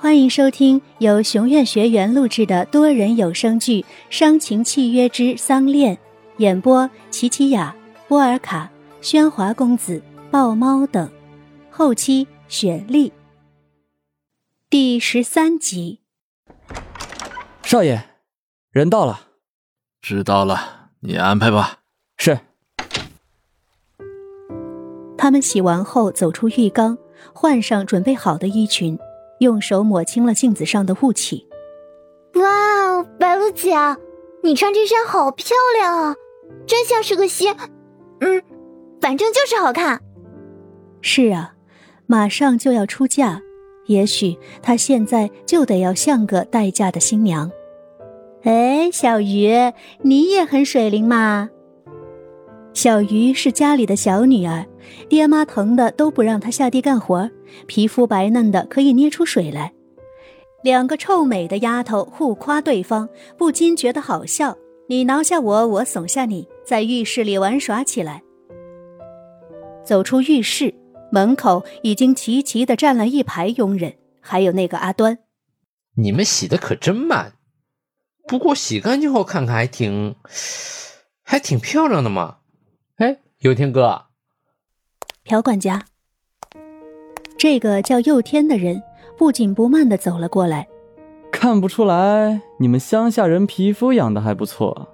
欢迎收听由熊院学员录制的多人有声剧《伤情契约之丧恋》，演播：琪琪雅、波尔卡、喧哗公子、豹猫等，后期雪莉。第十三集。少爷，人到了。知道了，你安排吧。是。他们洗完后走出浴缸，换上准备好的衣裙。用手抹清了镜子上的雾气。哇哦，白露姐，你穿这身好漂亮啊，真像是个仙。嗯，反正就是好看。是啊，马上就要出嫁，也许她现在就得要像个待嫁的新娘。哎，小鱼，你也很水灵嘛。小鱼是家里的小女儿，爹妈疼的都不让他下地干活，皮肤白嫩的可以捏出水来。两个臭美的丫头互夸对方，不禁觉得好笑。你挠下我，我耸下你，在浴室里玩耍起来。走出浴室，门口已经齐齐的站了一排佣人，还有那个阿端。你们洗的可真慢，不过洗干净后看看还挺，还挺漂亮的嘛。哎，有天哥，朴管家，这个叫佑天的人不紧不慢的走了过来。看不出来，你们乡下人皮肤养的还不错，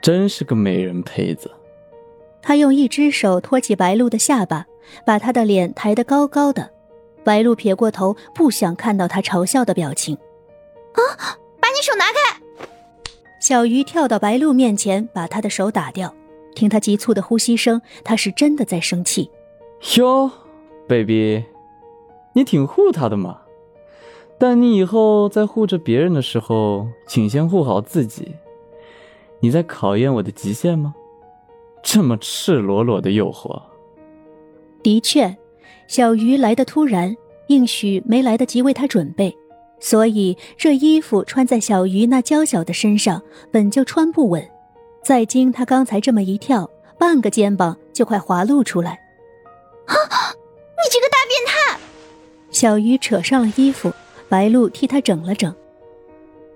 真是个美人胚子。他用一只手托起白露的下巴，把她的脸抬得高高的。白露撇过头，不想看到他嘲笑的表情。啊，把你手拿开！小鱼跳到白露面前，把他的手打掉。听他急促的呼吸声，他是真的在生气。哟，baby，你挺护他的嘛。但你以后在护着别人的时候，请先护好自己。你在考验我的极限吗？这么赤裸裸的诱惑。的确，小鱼来的突然，应许没来得及为他准备。所以这衣服穿在小鱼那娇小的身上本就穿不稳，再经他刚才这么一跳，半个肩膀就快滑露出来。啊！你这个大变态！小鱼扯上了衣服，白露替他整了整。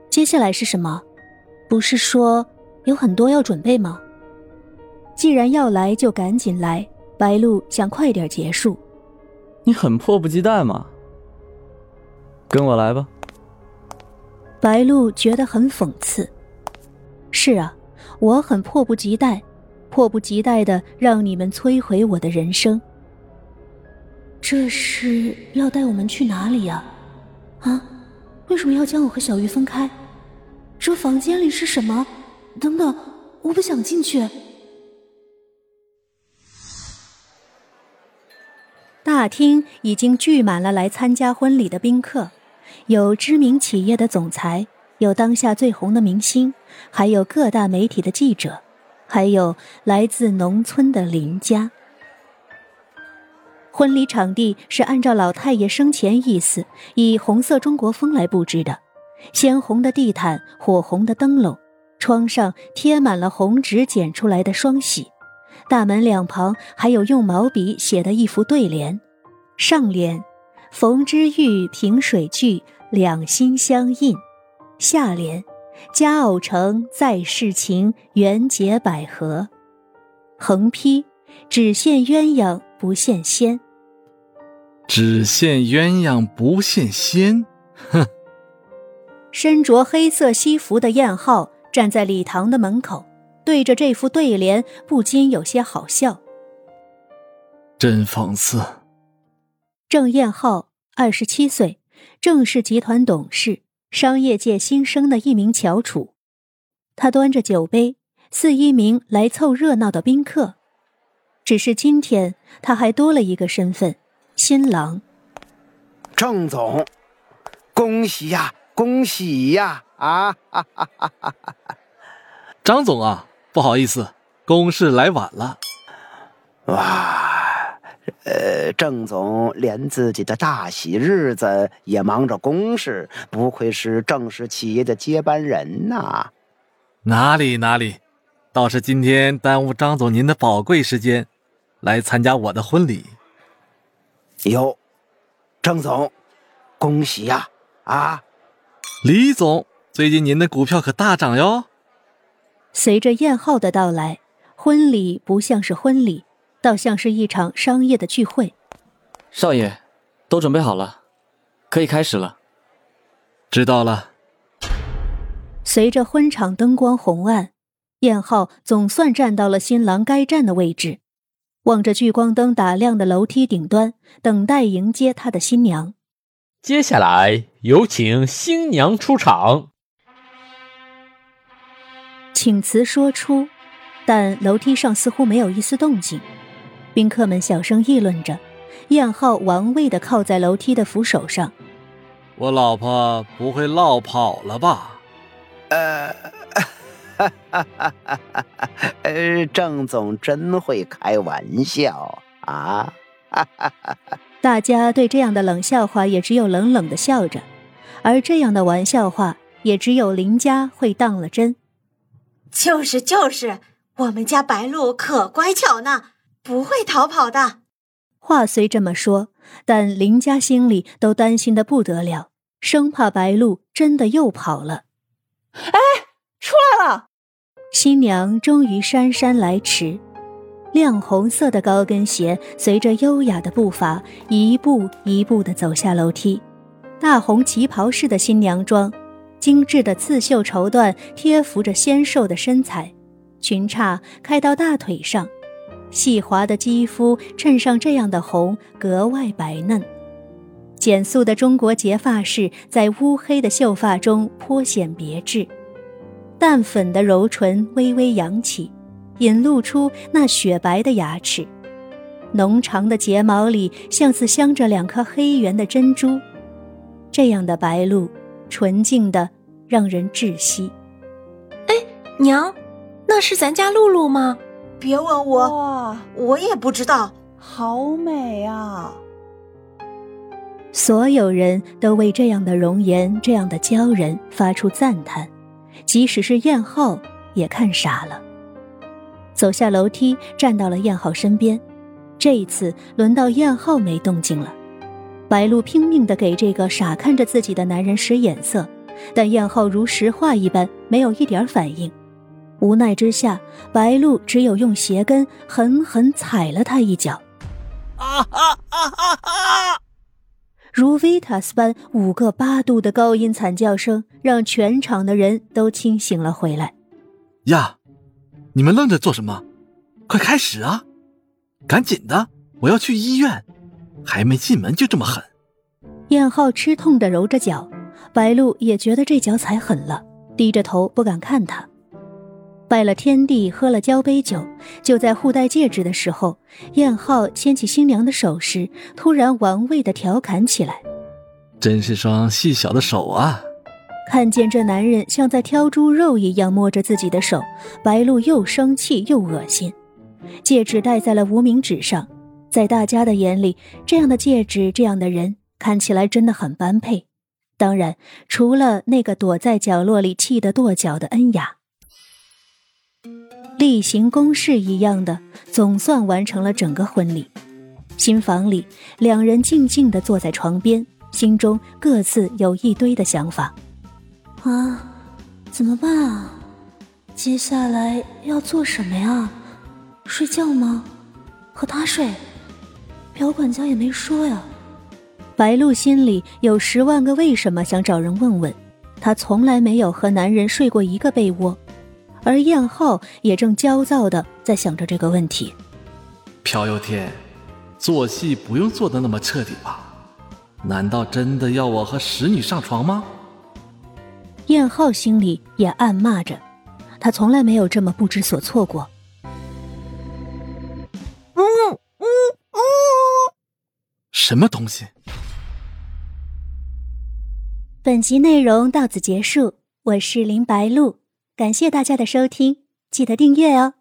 接下来是什么？不是说有很多要准备吗？既然要来，就赶紧来。白露想快点结束。你很迫不及待吗？跟我来吧。白露觉得很讽刺。是啊，我很迫不及待，迫不及待的让你们摧毁我的人生。这是要带我们去哪里呀？啊，为什么要将我和小鱼分开？这房间里是什么？等等，我不想进去。大厅已经聚满了来参加婚礼的宾客。有知名企业的总裁，有当下最红的明星，还有各大媒体的记者，还有来自农村的邻家。婚礼场地是按照老太爷生前意思，以红色中国风来布置的，鲜红的地毯，火红的灯笼，窗上贴满了红纸剪出来的双喜，大门两旁还有用毛笔写的一幅对联，上联。逢之遇，萍水聚，两心相印。下联：佳偶成，在世情，缘结百合。横批：只羡鸳鸯不羡仙。只羡鸳鸯不羡仙，哼！身着黑色西服的燕浩站在礼堂的门口，对着这副对联，不禁有些好笑。真讽刺。郑燕浩，二十七岁，郑氏集团董事，商业界新生的一名翘楚。他端着酒杯，似一名来凑热闹的宾客。只是今天，他还多了一个身份——新郎。郑总，恭喜呀，恭喜呀！啊，哈哈哈哈哈！张总啊，不好意思，公事来晚了。哇！呃，郑总连自己的大喜日子也忙着公事，不愧是郑氏企业的接班人呐。哪里哪里，倒是今天耽误张总您的宝贵时间，来参加我的婚礼。哟，郑总，恭喜呀！啊，李总，最近您的股票可大涨哟。随着燕浩的到来，婚礼不像是婚礼，倒像是一场商业的聚会。少爷，都准备好了，可以开始了。知道了。随着婚场灯光红暗，燕浩总算站到了新郎该站的位置，望着聚光灯打亮的楼梯顶端，等待迎接他的新娘。接下来有请新娘出场。请辞说出，但楼梯上似乎没有一丝动静。宾客们小声议论着，燕浩玩味的靠在楼梯的扶手上。我老婆不会落跑了吧？呃，哈哈哈哈哈！呃，郑总真会开玩笑啊！哈哈哈哈！大家对这样的冷笑话也只有冷冷的笑着，而这样的玩笑话也只有林家会当了真。就是就是，我们家白鹿可乖巧呢，不会逃跑的。话虽这么说，但林家心里都担心的不得了，生怕白鹿真的又跑了。哎，出来了！新娘终于姗姗来迟，亮红色的高跟鞋随着优雅的步伐一步一步的走下楼梯，大红旗袍式的新娘装。精致的刺绣绸缎贴服着纤瘦的身材，裙衩开到大腿上，细滑的肌肤衬上这样的红格外白嫩。简素的中国结发式在乌黑的秀发中颇显别致，淡粉的柔唇微微扬起，引露出那雪白的牙齿，浓长的睫毛里像似镶着两颗黑圆的珍珠。这样的白露。纯净的，让人窒息。哎，娘，那是咱家露露吗？别问我，我也不知道。好美啊！所有人都为这样的容颜、这样的娇人发出赞叹，即使是燕浩也看傻了。走下楼梯，站到了燕浩身边。这一次，轮到燕浩没动静了。白露拼命的给这个傻看着自己的男人使眼色，但燕浩如石化一般，没有一点反应。无奈之下，白露只有用鞋跟狠狠踩了他一脚。啊啊啊啊啊！如维塔斯般五个八度的高音惨叫声，让全场的人都清醒了回来。呀，你们愣着做什么？快开始啊！赶紧的，我要去医院。还没进门就这么狠，燕浩吃痛的揉着脚，白露也觉得这脚踩狠了，低着头不敢看他。拜了天地，喝了交杯酒，就在互戴戒指的时候，燕浩牵起新娘的手时，突然玩味的调侃起来：“真是双细小的手啊！”看见这男人像在挑猪肉一样摸着自己的手，白露又生气又恶心。戒指戴在了无名指上。在大家的眼里，这样的戒指，这样的人，看起来真的很般配。当然，除了那个躲在角落里气得跺脚的恩雅。例行公事一样的，总算完成了整个婚礼。新房里，两人静静地坐在床边，心中各自有一堆的想法。啊，怎么办啊？接下来要做什么呀？睡觉吗？和他睡？表管家也没说呀。白露心里有十万个为什么，想找人问问。她从来没有和男人睡过一个被窝，而燕浩也正焦躁的在想着这个问题。朴有天，做戏不用做的那么彻底吧？难道真的要我和使女上床吗？燕浩心里也暗骂着，他从来没有这么不知所措过。什么东西？本集内容到此结束，我是林白露，感谢大家的收听，记得订阅哦。